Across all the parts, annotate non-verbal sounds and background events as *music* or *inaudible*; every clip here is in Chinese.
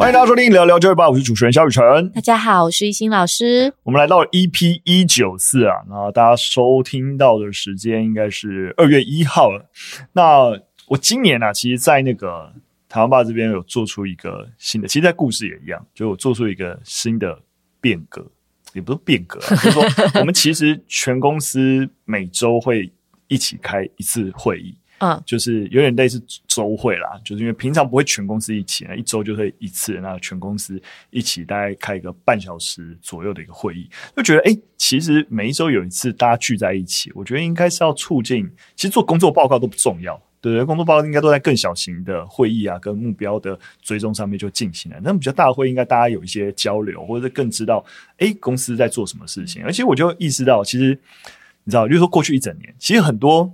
欢迎大家收听聊聊教育吧，我是主持人肖雨辰。大家好，我是一心老师。我们来到 EP 一九四啊，那大家收听到的时间应该是二月一号了。那我今年呢、啊，其实，在那个台湾吧这边有做出一个新的，其实，在故事也一样，就我做出一个新的变革，也不是变革、啊，*laughs* 就是说我们其实全公司每周会一起开一次会议。嗯，就是有点类似周会啦，就是因为平常不会全公司一起，那一周就会一次，那全公司一起大概开一个半小时左右的一个会议，就觉得哎、其实每一周有一次大家聚在一起，我觉得应该是要促进，其实做工作报告都不重要，对不对？工作报告应该都在更小型的会议啊，跟目标的追踪上面就进行了。那比较大的会应该大家有一些交流，或者更知道哎、公司在做什么事情。而且我就意识到，其实你知道，就是说过去一整年，其实很多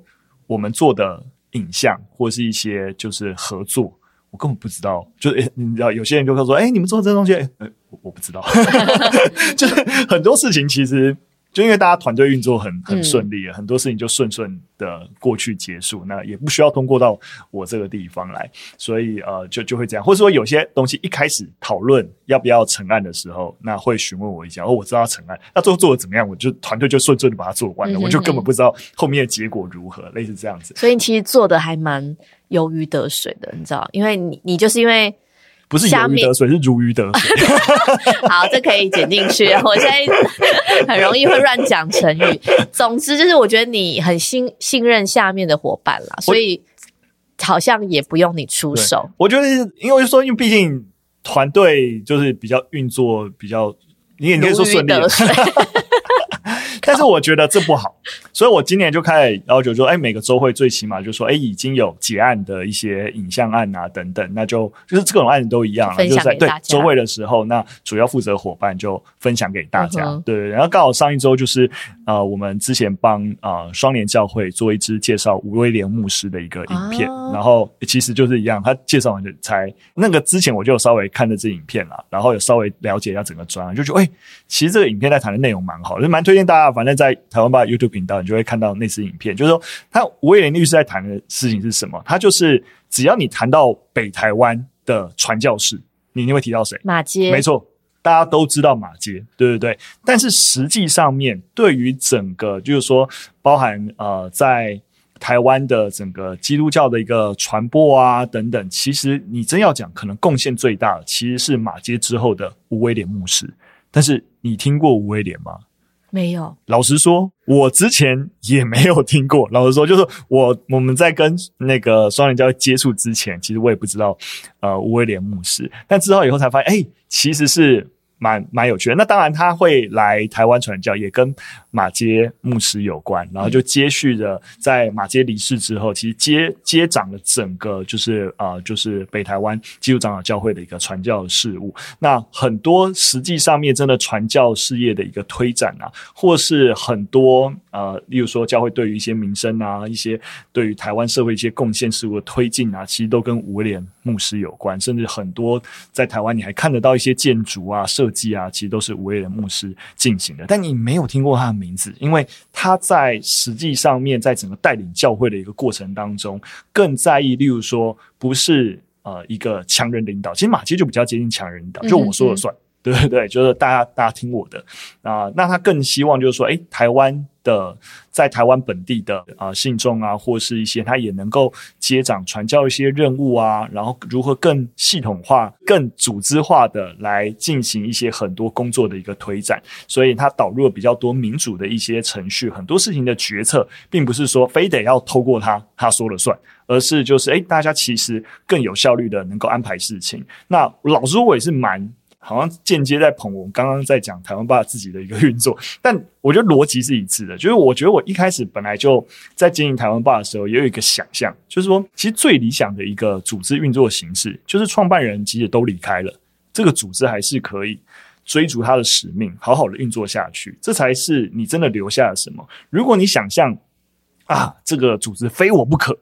我们做的。影像或是一些就是合作，我根本不知道。就是、你知道，有些人就会说：“哎、你们做这个东西，欸、我我不知道。*laughs* ”就是很多事情其实。就因为大家团队运作很很顺利，很多事情就顺顺的过去结束，那也不需要通过到我这个地方来，所以呃就就会这样，或者说有些东西一开始讨论要不要成案的时候，那会询问我一下，哦，我知道要成案，那最后做的怎么样，我就团队就顺顺的把它做完了，我就根本不知道后面的结果如何，类似这样子。所以你其实做的还蛮如鱼得水的，你知道，因为你你就是因为。不是如鱼得水，是如鱼得水。*laughs* 好，这可以剪进去。我现在 *laughs* 很容易会乱讲成语。总之就是，我觉得你很信信任下面的伙伴啦，所以好像也不用你出手。我觉得，因为说，因为毕竟团队就是比较运作比较，你也可以说顺利。*laughs* 但是我觉得这不好，所以我今年就开始要求说，哎，每个周会最起码就说，哎，已经有结案的一些影像案啊等等，那就就是这种案子都一样了，就是在对周会的时候，那主要负责伙伴就分享给大家，嗯、对。然后刚好上一周就是呃，我们之前帮呃双联教会做一支介绍吴威廉牧师的一个影片，啊、然后其实就是一样，他介绍完就才那个之前我就有稍微看了这影片了，然后有稍微了解一下整个专案，就觉得哎，其实这个影片在谈的内容蛮好，就蛮推荐大家。反正，在台湾吧 YouTube 频道，你就会看到那支影片。就是说，他吴威廉律师在谈的事情是什么？他就是只要你谈到北台湾的传教士，你一定会提到谁？马街。没错，大家都知道马街，对对对。但是实际上面，对于整个就是说，包含呃，在台湾的整个基督教的一个传播啊等等，其实你真要讲，可能贡献最大的其实是马街之后的吴威廉牧师。但是你听过吴威廉吗？没有，老实说，我之前也没有听过。老实说，就是我我们在跟那个双人教接触之前，其实我也不知道，呃，威廉牧师。但知道以后才发现，哎，其实是。蛮蛮有趣的，那当然他会来台湾传教，也跟马街牧师有关，然后就接续着在马街离世之后，其实接接掌了整个就是、呃，就是北台湾基督长老教会的一个传教事务。那很多实际上面真的传教事业的一个推展啊，或是很多呃，例如说教会对于一些民生啊，一些对于台湾社会一些贡献事务的推进啊，其实都跟吴威廉牧师有关，甚至很多在台湾你还看得到一些建筑啊设计啊，其实都是吴威廉牧师进行的，但你没有听过他的名字，因为他在实际上面在整个带领教会的一个过程当中，更在意，例如说不是呃一个强人领导，其实马基就比较接近强人领导，就我说了算，嗯、对对对，就是大家大家听我的啊、呃，那他更希望就是说，诶，台湾。的在台湾本地的啊、信众啊，或是一些他也能够接掌传教一些任务啊，然后如何更系统化、更组织化的来进行一些很多工作的一个推展，所以他导入了比较多民主的一些程序，很多事情的决策，并不是说非得要透过他他说了算，而是就是诶，大家其实更有效率的能够安排事情。那老实说，我也是蛮。好像间接在捧我们刚刚在讲台湾爸自己的一个运作，*laughs* 但我觉得逻辑是一致的。就是我觉得我一开始本来就在经营台湾爸的时候，也有一个想象，就是说，其实最理想的一个组织运作形式，就是创办人其实都离开了，这个组织还是可以追逐他的使命，好好的运作下去，这才是你真的留下了什么。如果你想象啊，这个组织非我不可，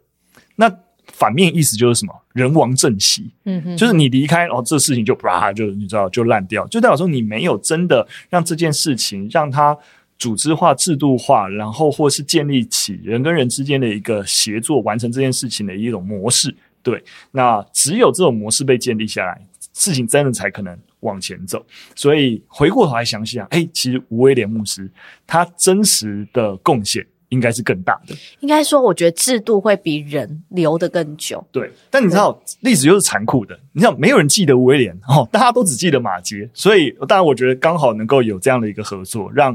那。反面意思就是什么？人亡政息，嗯哼，就是你离开，然后这事情就啪，就你知道就烂掉，就代表说你没有真的让这件事情让它组织化、制度化，然后或是建立起人跟人之间的一个协作，完成这件事情的一种模式。对，那只有这种模式被建立下来，事情真的才可能往前走。所以回过头来想想，哎，其实无威廉牧师他真实的贡献应该是更大的。应该说，我觉得制度会比人留得更久。对，但你知道历史就是残酷的。你知道没有人记得威廉 *laughs* 哦，大家都只记得马杰。所以，当然我觉得刚好能够有这样的一个合作，让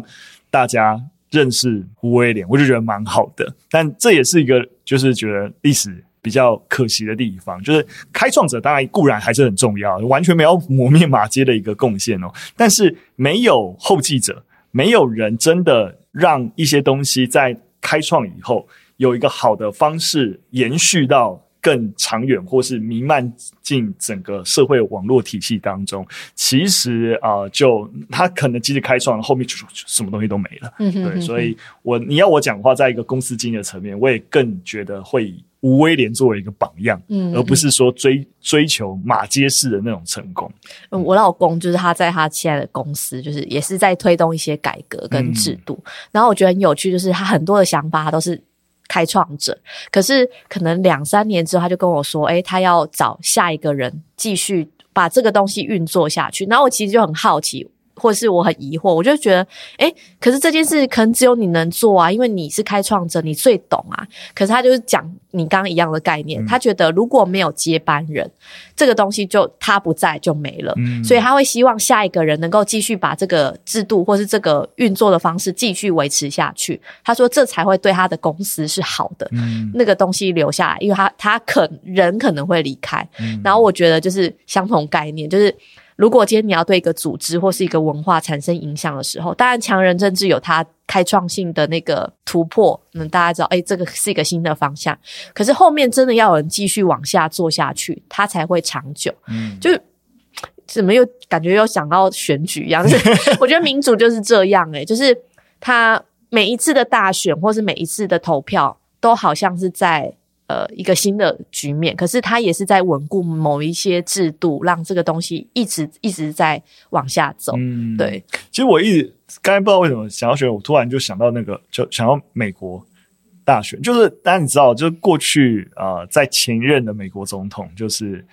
大家认识胡威廉，我就觉得蛮好的。但这也是一个，就是觉得历史。比较可惜的地方，就是开创者当然固然还是很重要，完全没有磨灭马街的一个贡献哦。但是没有后继者，没有人真的让一些东西在开创以后有一个好的方式延续到更长远，或是弥漫进整个社会网络体系当中。其实啊、呃，就他可能即使开创了，后面就什么东西都没了。嗯哼嗯哼。对，所以我你要我讲的话，在一个公司经营的层面，我也更觉得会。吴威廉作为一个榜样，嗯，而不是说追追求马街式的那种成功。嗯，我老公就是他在他现在的公司，就是也是在推动一些改革跟制度。嗯，然后我觉得很有趣，就是他很多的想法他都是开创者，可是可能两三年之后，他就跟我说：“诶，他要找下一个人继续把这个东西运作下去。”然后我其实就很好奇。或是我很疑惑，我就觉得，诶，可是这件事可能只有你能做啊，因为你是开创者，你最懂啊。可是他就是讲你刚刚一样的概念，嗯、他觉得如果没有接班人，这个东西就他不在就没了，嗯、所以他会希望下一个人能够继续把这个制度或是这个运作的方式继续维持下去。他说这才会对他的公司是好的，嗯、那个东西留下来，因为他他可人可能会离开，嗯、然后我觉得就是相同概念，就是。如果今天你要对一个组织或是一个文化产生影响的时候，当然强人政治有它开创性的那个突破，嗯，大家知道，哎，这个是一个新的方向。可是后面真的要有人继续往下做下去，它才会长久。嗯，就怎么又感觉又想到选举一样？就 *laughs* 是我觉得民主就是这样，欸，诶就是它每一次的大选或是每一次的投票，都好像是在。呃，一个新的局面，可是它也是在稳固某一些制度，让这个东西一直一直在往下走。嗯，对。其实我一直刚才不知道为什么想要选，我突然就想到那个，就想到美国大选，就是大家你知道，就是过去啊、呃，在前任的美国总统就是。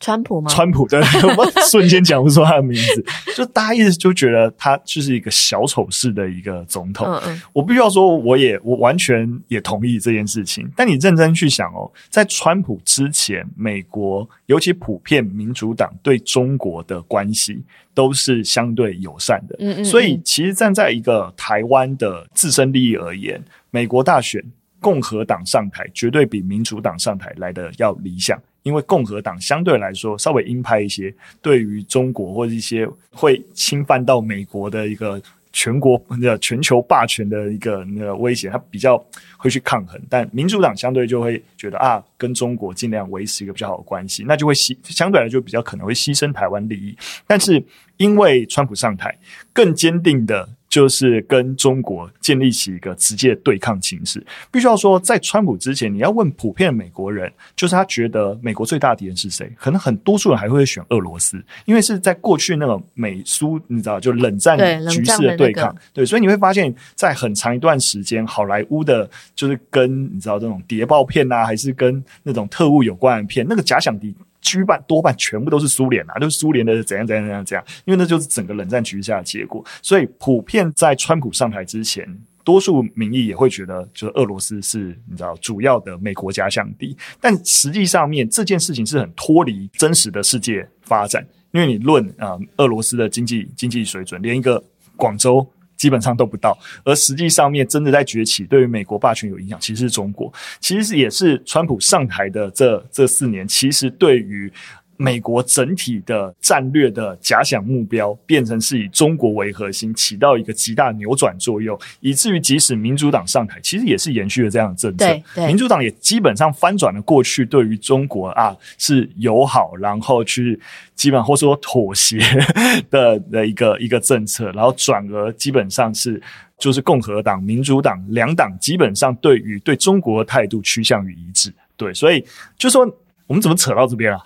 川普吗？川普对，我瞬间讲不出他的名字，*laughs* 就大家一直就觉得他就是一个小丑式的一个总统。嗯嗯，我必须要说，我也我完全也同意这件事情。但你认真去想哦，在川普之前，美国尤其普遍民主党对中国的关系都是相对友善的。嗯嗯，所以其实站在一个台湾的自身利益而言，美国大选共和党上台绝对比民主党上台来得要理想。因为共和党相对来说稍微鹰派一些，对于中国或者一些会侵犯到美国的一个全国、那个全球霸权的一个那个威胁，他比较会去抗衡。但民主党相对就会觉得啊，跟中国尽量维持一个比较好的关系，那就会牺相对来就比较可能会牺牲台湾利益。但是因为川普上台，更坚定的。就是跟中国建立起一个直接的对抗形势。必须要说，在川普之前，你要问普遍美国人，就是他觉得美国最大敌人是谁？可能很多数人还会选俄罗斯，因为是在过去那个美苏，你知道，就冷战局势的对抗。对，对，所以你会发现在很长一段时间，好莱坞的，就是跟你知道这种谍报片啊，还是跟那种特务有关的片，那个假想敌。居半多半全部都是苏联啊，都是苏联的怎样怎样怎样怎样，因为那就是整个冷战局势下的结果。所以普遍在川普上台之前，多数民意也会觉得，就是俄罗斯是你知道主要的美国假想敌。但实际上面这件事情是很脱离真实的世界发展，因为你论啊、俄罗斯的经济经济水准，连一个广州。基本上都不到，而实际上面真的在崛起，对于美国霸权有影响，其实是中国。其实也是川普上台的这这四年，其实对于。美国整体的战略的假想目标变成是以中国为核心，起到一个极大扭转作用，以至于即使民主党上台，其实也是延续了这样的政策。对对，民主党也基本上翻转了过去对于中国啊是友好，然后去基本或说妥协 *laughs* 的的一个一个政策，然后转而基本上是就是共和党、民主党两党基本上对于对中国的态度趋向于一致。对，所以就说。我们怎么扯到这边啊？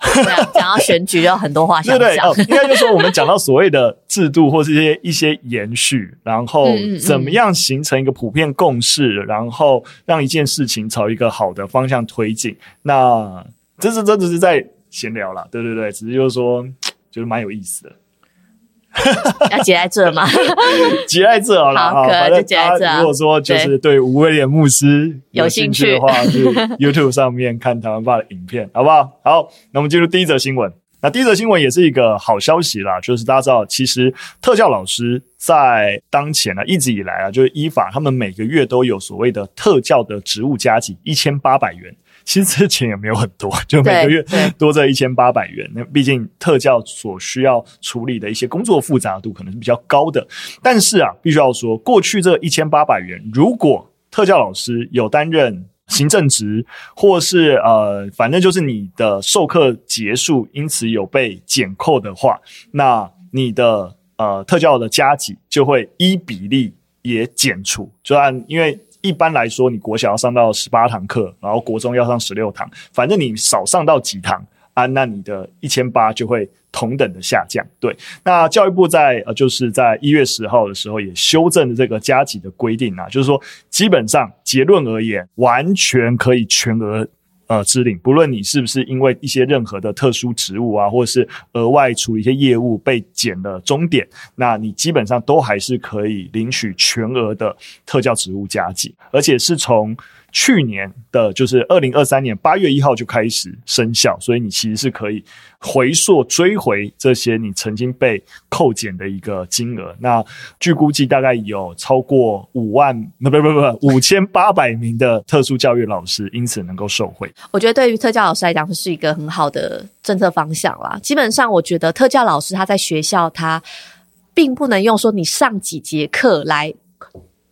讲到选举，就有很多话想讲。*laughs* 对对对，哦，应该就是说我们讲到所谓的制度或是一些一些延续，然后怎么样形成一个普遍共识，然后让一件事情朝一个好的方向推进。那这是真的是在闲聊啦，对对对，只是就是说，就是蛮有意思的。*laughs* 要结在这吗？*laughs* 结在这好了，好，可能就结在这。如果说就是对吴威廉牧师有兴趣的话，去 *laughs* YouTube 上面看台湾爸的影片，好不好？好，那我们进入第一则新闻。那第一则新闻也是一个好消息啦，就是大家知道，其实特教老师在当前呢、啊，一直以来啊，就是依法，他们每个月都有所谓的特教的职务加给一千八百元。其实这钱也没有很多，就每个月多这一千八百元。那毕竟特教所需要处理的一些工作复杂度可能是比较高的。但是啊，必须要说，过去这一千八百元，如果特教老师有担任行政职，或是呃，反正就是你的授课结束，因此有被减扣的话，那你的呃特教的加级就会依比例也减除，就按因为。一般来说，你国小要上到十八堂课，然后国中要上十六堂，反正你少上到几堂啊，那你的一千八就会同等的下降。对，那教育部在呃，就是在一月十号的时候也修正了这个加级的规定啊，就是说基本上结论而言，完全可以全额。呃，支领，不论你是不是因为一些任何的特殊职务啊，或者是额外处理一些业务被减了终点，那你基本上都还是可以领取全额的特教职务加给，而且是从。去年的就是二零二三年八月一号就开始生效，所以你其实是可以回溯追回这些你曾经被扣减的一个金额。那据估计，大概有超过五万，不不不不，五千八百名的特殊教育老师因此能够受惠。我觉得对于特教老师来讲，是一个很好的政策方向啦。基本上，我觉得特教老师他在学校，他并不能用说你上几节课来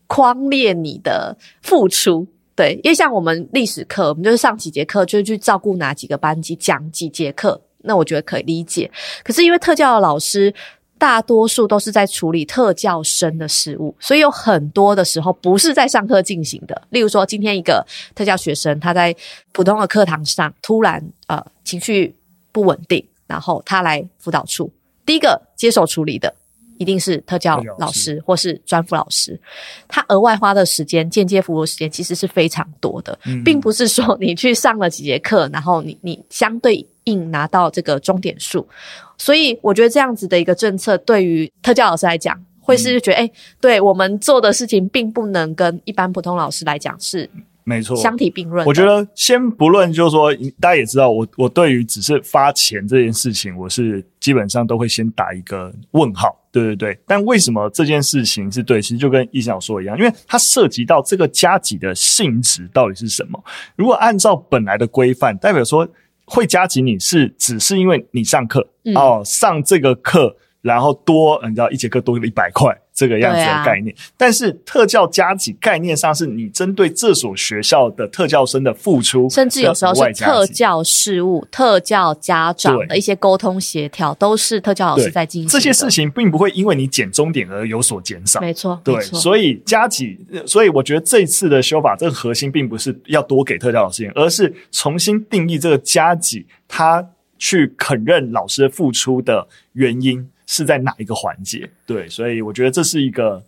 框列你的付出。对，因为像我们历史课，我们就是上几节课，就是去照顾哪几个班级，讲几节课，那我觉得可以理解。可是因为特教的老师大多数都是在处理特教生的事务，所以有很多的时候不是在上课进行的。例如说，今天一个特教学生他在普通的课堂上突然呃情绪不稳定，然后他来辅导处，第一个接手处理的。一定是特教老师或是专辅老师，他额外花的时间、间接服务时间其实是非常多的，嗯、并不是说你去上了几节课，然后你你相对应拿到这个终点数。所以我觉得这样子的一个政策，对于特教老师来讲，会是觉得哎、嗯欸，对我们做的事情，并不能跟一般普通老师来讲是。没错，相提并论。我觉得先不论，就是说，大家也知道，我我对于只是发钱这件事情，我是基本上都会先打一个问号，对对对。但为什么这件事情是对？其实就跟易想说一样，因为它涉及到这个加急的性质到底是什么。如果按照本来的规范，代表说会加急你是只是因为你上课、嗯、哦，上这个课，然后多，你知道一节课多了一百块。这个样子的概念，啊、但是特教加给概念上是你针对这所学校的特教生的付出，甚至有时候是特教事务、特教家长的一些沟通协调，都是特教老师在进行。这些事情并不会因为你减钟点而有所减少，没错。对，所以加给，所以我觉得这一次的修法，这个核心并不是要多给特教老师钱，而是重新定义这个加给，他去肯认老师的付出的原因。是在哪一个环节？对，所以我觉得这是一个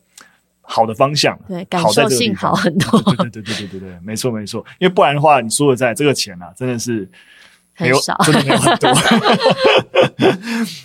好的方向。对，感受性好很多。对对对对对对对，没错没错。因为不然的话，你说的在这个钱啊，真的是没有，很少，真的没有很多。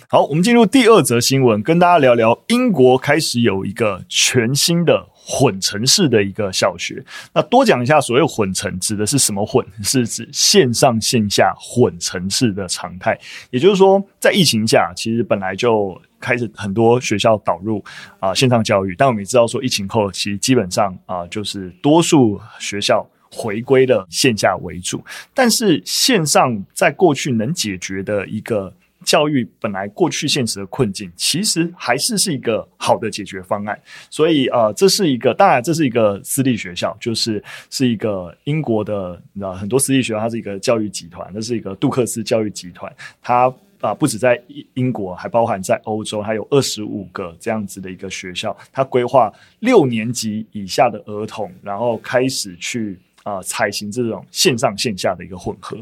好，我们进入第二则新闻，跟大家聊聊英国开始有一个全新的。混成式的一个小学，那多讲一下，所谓混成指的是什么混？是指线上线下混成式的常态。也就是说，在疫情下，其实本来就开始很多学校导入啊、线上教育，但我们也知道说，疫情后其实基本上啊、就是多数学校回归了线下为主。但是线上在过去能解决的一个。教育本来过去现实的困境，其实还是是一个好的解决方案。所以，呃，这是一个，当然这是一个私立学校，就是是一个英国的，你知道，很多私立学校，它是一个教育集团，那是一个杜克斯教育集团。它啊、不止在英英国，还包含在欧洲，还有二十五个这样子的一个学校。它规划六年级以下的儿童，然后开始去啊、采行这种线上线下的一个混合。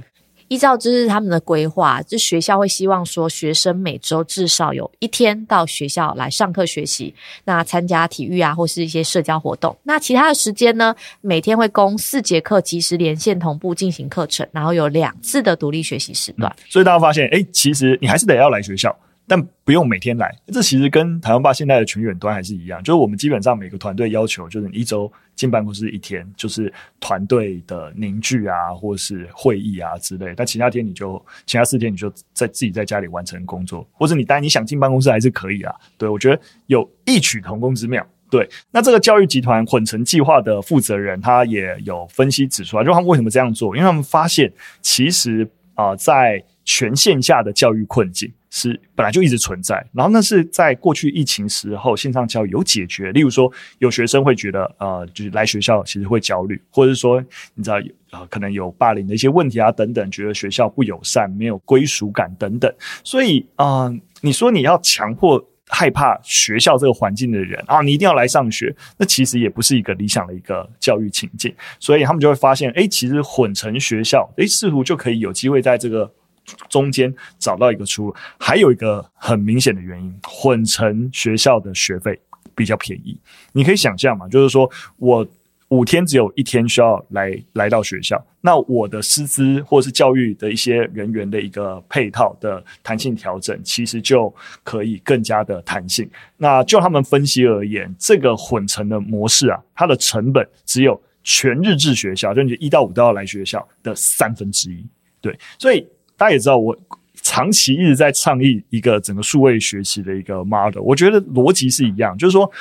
依照就是他们的规划，就学校会希望说学生每周至少有一天到学校来上课学习，那参加体育啊或是一些社交活动。那其他的时间呢，每天会供四节课及时连线同步进行课程，然后有两次的独立学习时段。所以大家发现，哎，其实你还是得要来学校。但不用每天来，这其实跟台湾吧现在的全远端还是一样，就是我们基本上每个团队要求就是你一周进办公室一天，就是团队的凝聚啊，或是会议啊之类。但其他天你就其他四天你就在自己在家里完成工作，或者你当然你想进办公室还是可以啊。对，我觉得有异曲同工之妙。对，那这个教育集团混成计划的负责人他也有分析指出来，就他们为什么这样做，因为他们发现其实啊、在全线下的教育困境。是本来就一直存在，然后那是在过去疫情时候线上教育有解决。例如说，有学生会觉得呃，就是来学校其实会焦虑，或者说你知道有呃可能有霸凌的一些问题啊等等，觉得学校不友善、没有归属感等等。所以啊、你说你要强迫害怕学校这个环境的人啊，你一定要来上学，那其实也不是一个理想的一个教育情境。所以他们就会发现，哎，其实混成学校，哎，似乎就可以有机会在这个。中间找到一个出路，还有一个很明显的原因，混成学校的学费比较便宜。你可以想象嘛，就是说我五天只有一天需要来来到学校，那我的师资或是教育的一些人员的一个配套的弹性调整，其实就可以更加的弹性。那就他们分析而言，这个混成的模式啊，它的成本只有全日制学校，就你一到五都要来学校的三分之一。对，所以。大家也知道，我长期一直在倡议一个整个数位学习的一个 model。我觉得逻辑是一样，就是说，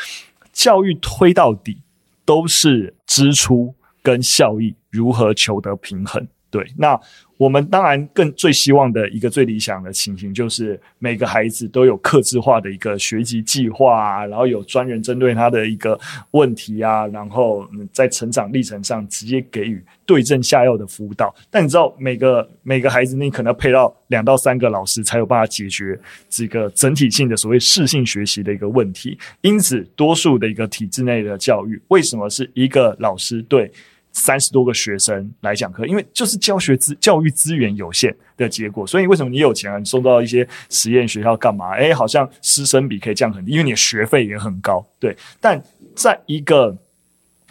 教育推到底都是支出跟效益如何求得平衡。对，那。我们当然更最希望的一个最理想的情形，就是每个孩子都有客制化的一个学习计划啊，然后有专人针对他的一个问题啊，然后在成长历程上直接给予对症下药的辅导。但你知道，每个每个孩子，你可能要配到两到三个老师才有办法解决这个整体性的所谓适性学习的一个问题。因此，多数的一个体制内的教育，为什么是一个老师对三十多个学生来讲课，因为就是教学资教育资源有限的结果，所以为什么你有钱啊？你送到一些实验学校干嘛？哎，好像师生比可以降很低，因为你的学费也很高。对，但在一个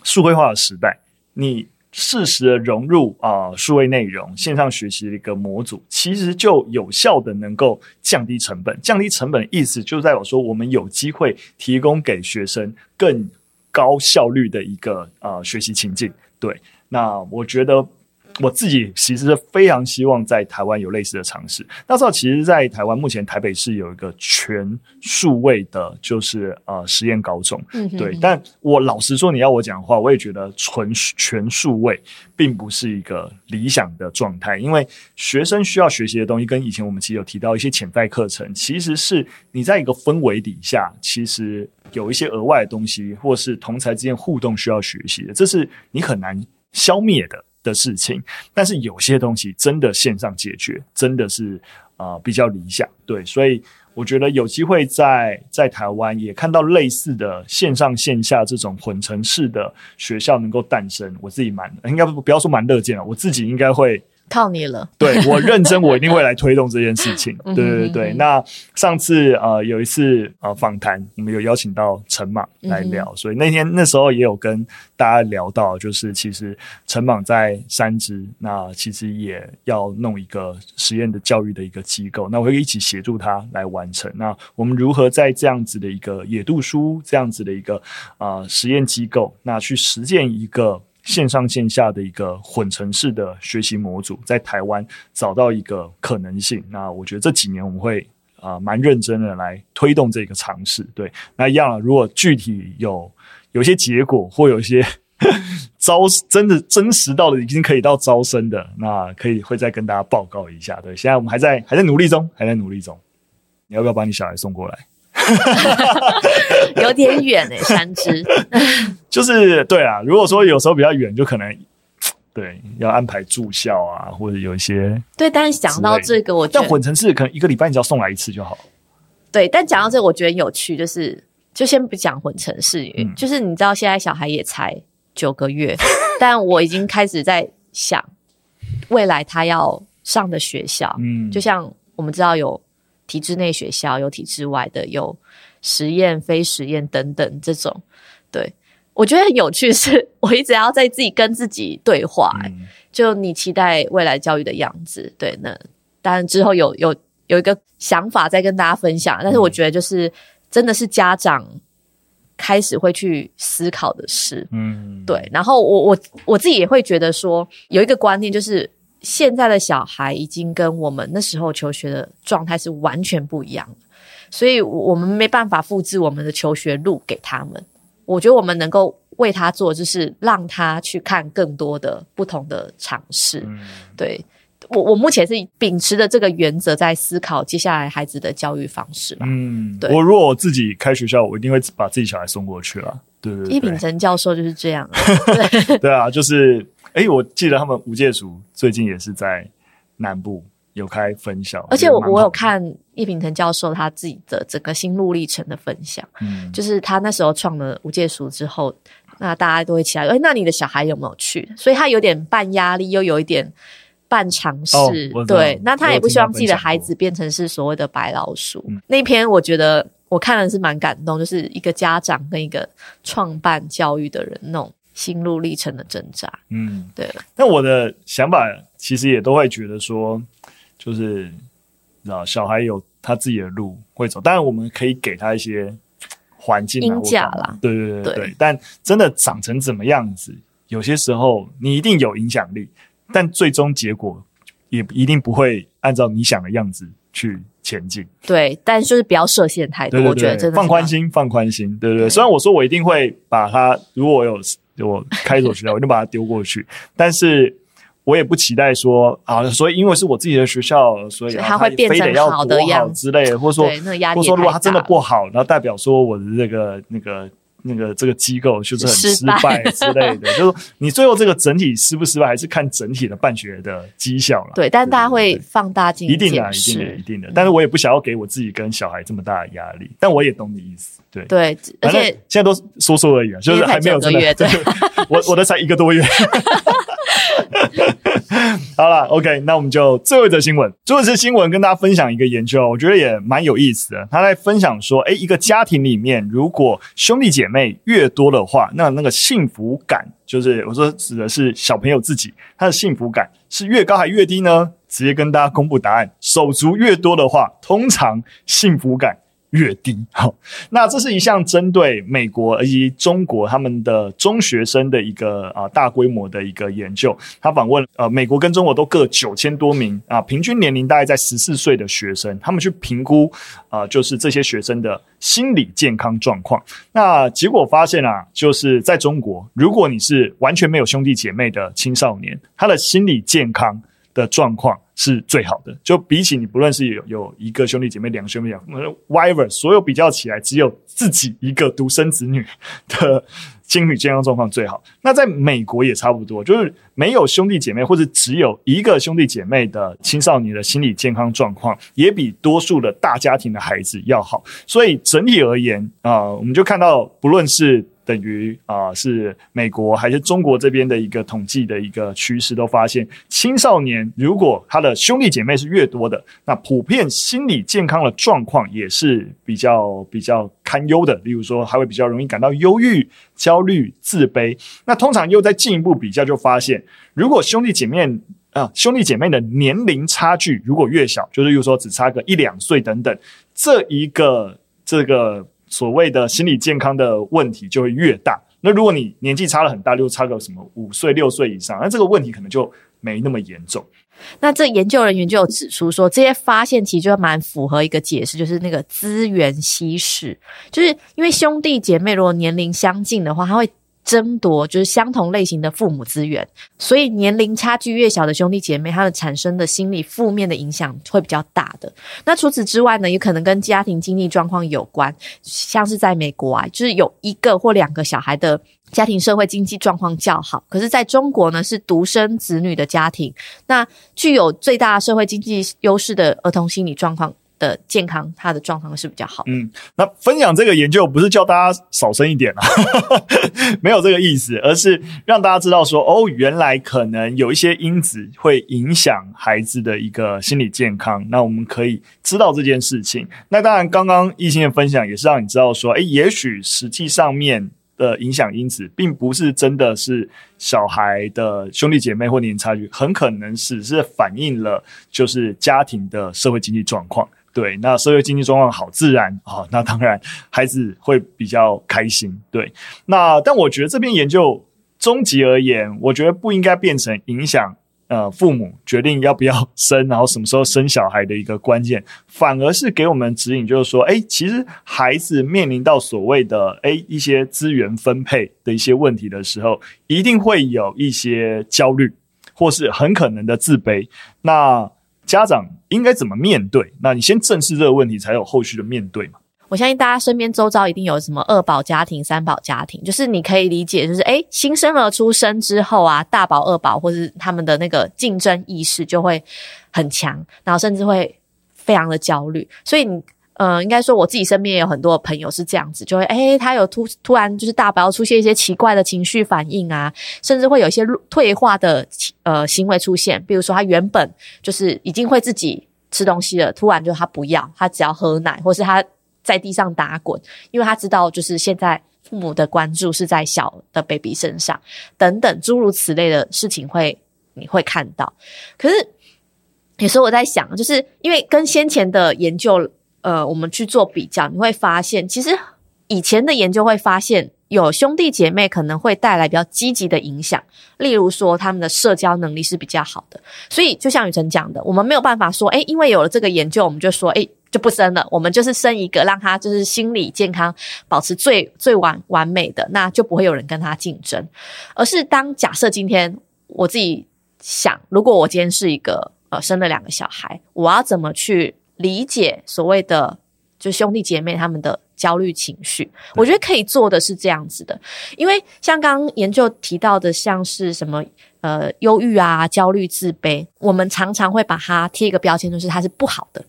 数位化的时代，你适时的融入啊、数位内容、线上学习的一个模组，其实就有效的能够降低成本。降低成本的意思就在我说，我们有机会提供给学生更高效率的一个呃学习情境。对，那我觉得我自己其实是非常希望在台湾有类似的尝试。那知道，其实，在台湾目前台北市有一个全数位的，就是呃实验高中。嗯，对。但我老实说，你要我讲的话，我也觉得纯全数位并不是一个理想的状态，因为学生需要学习的东西，跟以前我们其实有提到一些潜在课程，其实是你在一个氛围底下，其实。有一些额外的东西，或是同才之间互动需要学习的，这是你很难消灭的的事情。但是有些东西真的线上解决，真的是啊、比较理想。对，所以我觉得有机会在在台湾也看到类似的线上线下这种混城市的学校能够诞生，我自己蛮应该不不要说蛮乐见了，我自己应该会。靠你了，*laughs* 对，我认真，我一定会来推动这件事情。*laughs* 对对对，那上次呃有一次呃访谈，我们有邀请到陈莽来聊，所以那天那时候也有跟大家聊到，就是其实陈莽在三支，那其实也要弄一个实验的教育的一个机构，那我会一起协助他来完成。那我们如何在这样子的一个野渡书这样子的一个啊、呃、实验机构，那去实践一个。线上线下的一个混成式的学习模组，在台湾找到一个可能性。那我觉得这几年我们会啊、蛮认真的来推动这个尝试。对，那一样了。如果具体有有些结果或有些 *laughs* 招真的真实到的已经可以到招生的，那可以会再跟大家报告一下。对，现在我们还在还在努力中，还在努力中。你要不要把你小孩送过来？*laughs* 有点远诶、三只。就是对啊，如果说有时候比较远，就可能对要安排住校啊，或者有一些对。但是讲到这个，我但混城市可能一个礼拜你只要送来一次就好。对，但讲到这个，我觉得有趣，就是就先不讲混城市，嗯、就是你知道现在小孩也才九个月，*laughs* 但我已经开始在想未来他要上的学校，嗯，就像我们知道有体制内学校，有体制外的，有实验、非实验等等这种。对，我觉得很有趣是，是我一直要在自己跟自己对话、欸。嗯、就你期待未来教育的样子，对，那当然之后有有有一个想法再跟大家分享。但是我觉得就是真的是家长。开始会去思考的事，嗯，对。然后我我我自己也会觉得说，有一个观念就是，现在的小孩已经跟我们那时候求学的状态是完全不一样的，所以我们没办法复制我们的求学路给他们。我觉得我们能够为他做，就是让他去看更多的不同的尝试，嗯，对。我我目前是秉持着这个原则在思考接下来孩子的教育方式吧。嗯，对。我如果我自己开学校，我一定会把自己小孩送过去了。对对对。叶秉成教授就是这样。*laughs* 对对啊，就是哎，我记得他们吴界塾最近也是在南部有开分享，而且我我有看叶秉成教授他自己的整个心路历程的分享。嗯，就是他那时候创了无界塾之后，那大家都会起来，哎，那你的小孩有没有去？所以他有点半压力，又有一点。半尝试，哦、对，那他也不希望自己的孩子变成是所谓的白老鼠。嗯、那篇我觉得我看了是蛮感动，就是一个家长跟一个创办教育的人那种心路历程的挣扎。嗯，对。那我的想法其实也都会觉得说，就是知道小孩有他自己的路会走，当然我们可以给他一些环境、鹰架啦，对对对对，对。但真的长成怎么样子，有些时候你一定有影响力。但最终结果也一定不会按照你想的样子去前进。对，但就是不要设限太多。对对对，我觉得真的放宽心，放宽心，对对对。对，虽然我说我一定会把他，如果我有我开一所学校，我就把他丢过去。但是我也不期待说啊，所以因为是我自己的学校，所以他会变成好的样子之类的，或者说，或者说如果他真的不好，然后代表说我的这个那个。那个这个机构就是很失败之类的，*laughs* 就是你最后这个整体失不失败，还是看整体的办学的绩效了。对，但大家会放大镜，一定的，一定的，一定的。但是我也不想要给我自己跟小孩这么大的压力，但我也懂你意思。对对，而且现在都说说而已啊，就是还没有真的。对，*laughs* 我我的才一个多月。*laughs* *laughs* 好了，OK，那我们就最后一则新闻。最后一则新闻跟大家分享一个研究，我觉得也蛮有意思的。他在分享说，诶，一个家庭里面，如果兄弟姐妹越多的话，那那个幸福感，就是我说指的是小朋友自己，他的幸福感是越高还越低呢？直接跟大家公布答案，手足越多的话，通常幸福感。越低，好，那这是一项针对美国以及中国他们的中学生的一个啊、大规模的一个研究。他访问呃美国跟中国都各九千多名啊、平均年龄大概在十四岁的学生，他们去评估啊、就是这些学生的心理健康状况。那结果发现啊，就是在中国，如果你是完全没有兄弟姐妹的青少年，他的心理健康的状况。是最好的，就比起你不论是有有一个兄弟姐妹、两兄弟姐妹，whatever，所有比较起来，只有自己一个独生子女的心理健康状况最好。那在美国也差不多，就是没有兄弟姐妹或者只有一个兄弟姐妹的青少年的心理健康状况，也比多数的大家庭的孩子要好。所以整体而言啊、我们就看到，不论是等于啊、是美国还是中国这边的一个统计的一个趋势，都发现青少年如果他的兄弟姐妹是越多的，那普遍心理健康的状况也是比较比较堪忧的。例如说，还会比较容易感到忧郁、焦虑、自卑。那通常又再进一步比较，就发现如果兄弟姐妹啊、兄弟姐妹的年龄差距如果越小，就是例如说只差个一两岁等等，这一个这个。所谓的心理健康的问题就会越大。那如果你年纪差了很大，就差个什么五岁、六岁以上，那这个问题可能就没那么严重。那这研究人员就有指出说，这些发现其实就蛮符合一个解释，就是那个资源稀释，就是因为兄弟姐妹如果年龄相近的话，他会。争夺就是相同类型的父母资源，所以年龄差距越小的兄弟姐妹，他们产生的心理负面的影响会比较大的。那除此之外呢，也可能跟家庭经济状况有关，像是在美国啊，就是有一个或两个小孩的家庭社会经济状况较好。可是在中国呢，是独生子女的家庭，那具有最大社会经济优势的儿童心理状况的健康，他的状况是比较好。嗯，那分享这个研究不是叫大家少生一点啊，*laughs* 没有这个意思，而是让大家知道说，哦，原来可能有一些因子会影响孩子的一个心理健康。那我们可以知道这件事情。那当然，刚刚懿心的分享也是让你知道说，诶，也许实际上面的影响因子，并不是真的是小孩的兄弟姐妹或年龄差距，很可能只是反映了就是家庭的社会经济状况。对，那社会经济状况好，自然啊、那当然孩子会比较开心。对，那但我觉得这篇研究终极而言，我觉得不应该变成影响呃父母决定要不要生，然后什么时候生小孩的一个关键，反而是给我们指引，就是说，哎，其实孩子面临到所谓的哎一些资源分配的一些问题的时候，一定会有一些焦虑，或是很可能的自卑。那家长应该怎么面对？那你先正视这个问题，才有后续的面对嘛。我相信大家身边周遭一定有什么二宝家庭、三宝家庭，就是你可以理解，就是诶，新生儿出生之后啊，大宝、二宝或是他们的那个竞争意识就会很强，然后甚至会非常的焦虑，所以你。嗯，应该说我自己身边也有很多朋友是这样子，就会诶，他有突突然就是大宝出现一些奇怪的情绪反应啊，甚至会有一些退化的呃行为出现，比如说他原本就是已经会自己吃东西了，突然就他不要，他只要喝奶，或是他在地上打滚，因为他知道就是现在父母的关注是在小的 baby 身上，等等诸如此类的事情会你会看到。可是有时候我在想，就是因为跟先前的研究。呃，我们去做比较，你会发现，其实以前的研究会发现，有兄弟姐妹可能会带来比较积极的影响，例如说他们的社交能力是比较好的。所以就像雨辰讲的，我们没有办法说，诶，因为有了这个研究，我们就说，诶，就不生了，我们就是生一个，让他就是心理健康保持最最完完美的，那就不会有人跟他竞争。而是当假设今天我自己想，如果我今天是一个呃生了两个小孩，我要怎么去？理解所谓的就兄弟姐妹他们的焦虑情绪，我觉得可以做的是这样子的，因为像刚刚研究提到的，像是什么呃忧郁啊、焦虑、自卑，我们常常会把它贴一个标签，就是它是不好的。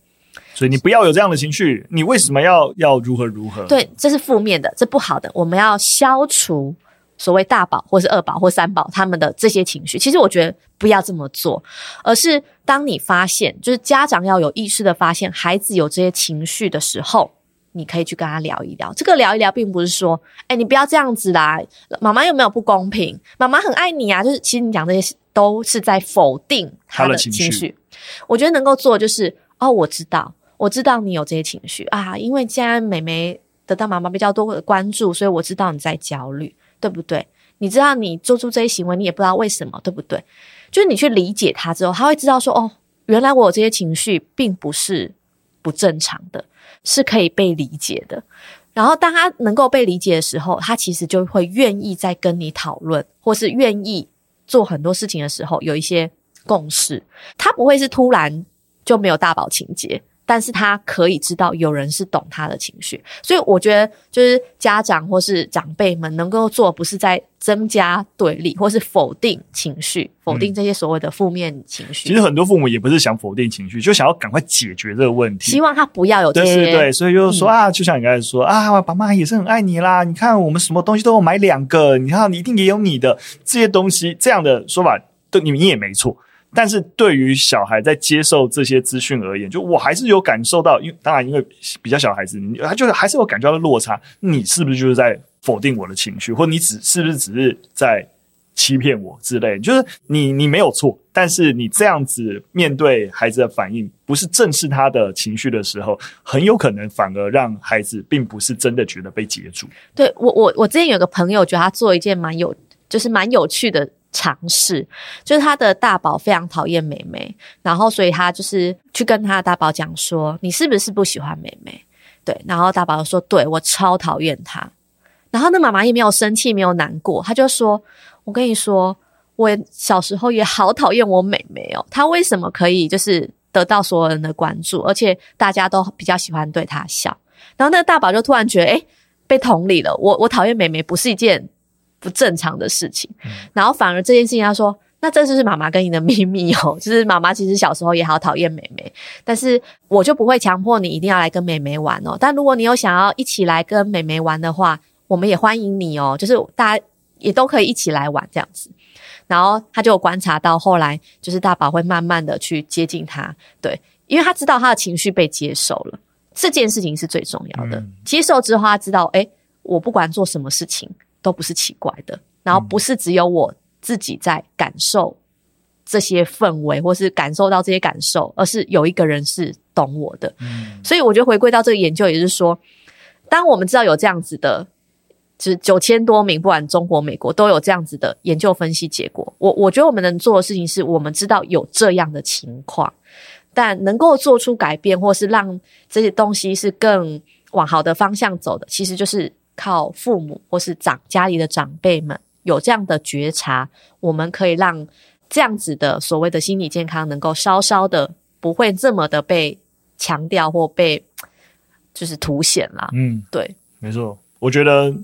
所以你不要有这样的情绪，你为什么要要如何如何？对，这是负面的，这不好的，我们要消除。所谓大宝或是二宝或三宝，他们的这些情绪，其实我觉得不要这么做，而是当你发现，就是家长要有意识的发现孩子有这些情绪的时候，你可以去跟他聊一聊。这个聊一聊，并不是说，哎，你不要这样子啦，妈妈有没有不公平？妈妈很爱你啊，就是其实你讲这些都是在否定他的情绪。情绪我觉得能够做就是，哦，我知道，我知道你有这些情绪啊，因为现在妹妹得到妈妈比较多的关注，所以我知道你在焦虑。对不对？你知道你做出这些行为，你也不知道为什么，对不对？就是你去理解他之后，他会知道说，哦，原来我有这些情绪并不是不正常的，是可以被理解的。然后当他能够被理解的时候，他其实就会愿意再跟你讨论，或是愿意做很多事情的时候有一些共识。他不会是突然就没有大宝情节。但是他可以知道有人是懂他的情绪，所以我觉得就是家长或是长辈们能够做，不是在增加对立或是否定情绪，否定这些所谓的负面情绪。其实很多父母也不是想否定情绪，就想要赶快解决这个问题，希望他不要有这些。对对对，所以就是说啊，就像你刚才说啊，爸妈也是很爱你啦。你看我们什么东西都有买两个，你看你一定也有你的这些东西。这样的说法，对你你也没错。但是对于小孩在接受这些资讯而言，就我还是有感受到，因为当然因为比较小孩子，他就是还是有感觉到落差。你是不是就是在否定我的情绪，或你只是不是只是在欺骗我之类？就是你你没有错，但是你这样子面对孩子的反应，不是正视他的情绪的时候，很有可能反而让孩子并不是真的觉得被接住。对，我我我之前有个朋友，觉得他做一件蛮有就是蛮有趣的。尝试，就是他的大宝非常讨厌妹妹，然后所以他就是去跟他的大宝讲说：“你是不是不喜欢妹妹？”对，然后大宝说：“对，我超讨厌她。”然后那妈妈也没有生气，没有难过，他就说：“我跟你说，我小时候也好讨厌我妹妹哦，她为什么可以就是得到所有人的关注，而且大家都比较喜欢对她笑？”然后那个大宝就突然觉得：“诶，被同理了。我我讨厌妹妹不是一件。”不正常的事情，然后反而这件事情，他说那这就是妈妈跟你的秘密哦，*laughs* 就是妈妈其实小时候也好讨厌妹妹，但是我就不会强迫你一定要来跟妹妹玩哦。但如果你有想要一起来跟妹妹玩的话，我们也欢迎你哦，就是大家也都可以一起来玩这样子。然后他就观察到后来，就是大宝会慢慢的去接近他，对，因为他知道他的情绪被接受了，这件事情是最重要的。嗯、接受之后，他知道，诶，我不管做什么事情都不是奇怪的，然后不是只有我自己在感受这些氛围，或是感受到这些感受，而是有一个人是懂我的。嗯、所以我觉得回归到这个研究，也就是说，当我们知道有这样子的。就是九千多名，不管中国、美国都有这样子的研究分析结果。我我觉得我们能做的事情是，我们知道有这样的情况，但能够做出改变，或是让这些东西是更往好的方向走的，其实就是靠父母或是长家里的长辈们有这样的觉察，我们可以让这样子的所谓的心理健康能够稍稍的不会这么的被强调或被就是凸显啦。嗯，对，没错，我觉得。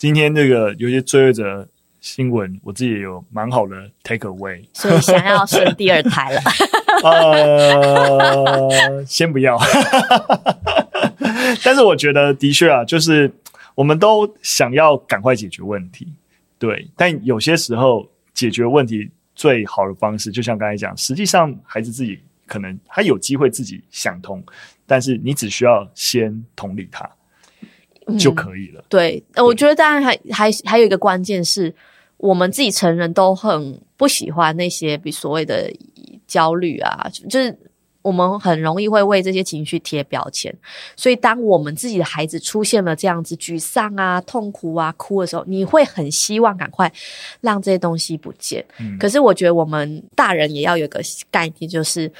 今天这个有些追忆者新闻，我自己也有蛮好的 take away，所以想要生第二胎了。*laughs* 呃，先不要。*laughs* 但是我觉得的确啊，就是我们都想要赶快解决问题，对。但有些时候解决问题最好的方式，就像刚才讲，实际上孩子自己可能他有机会自己想通，但是你只需要先同理他。就可以了。嗯、对，我觉得当然还还还有一个关键是，我们自己成人都很不喜欢那些比所谓的焦虑啊，就是我们很容易会为这些情绪贴标签。所以，当我们自己的孩子出现了这样子沮丧啊、痛苦啊、哭的时候，你会很希望赶快让这些东西不见。嗯、可是，我觉得我们大人也要有个概念，就是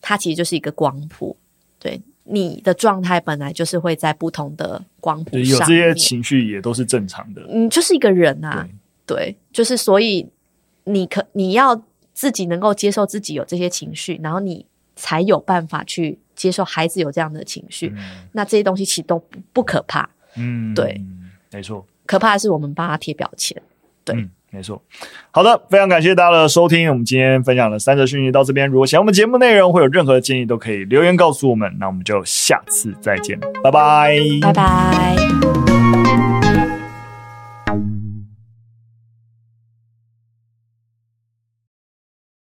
它其实就是一个光谱，对。你的状态本来就是会在不同的光谱上，有这些情绪也都是正常的。嗯，就是一个人啊，对，对，就是所以你可你要自己能够接受自己有这些情绪，然后你才有办法去接受孩子有这样的情绪。嗯、那这些东西其实都不，不可怕。嗯，对，没错，可怕的是我们帮他贴标签。对。嗯没错，好的，非常感谢大家的收听。我们今天分享的三则讯息到这边。如果喜欢我们节目内容，会有任何建议，都可以留言告诉我们。那我们就下次再见，拜拜，拜拜。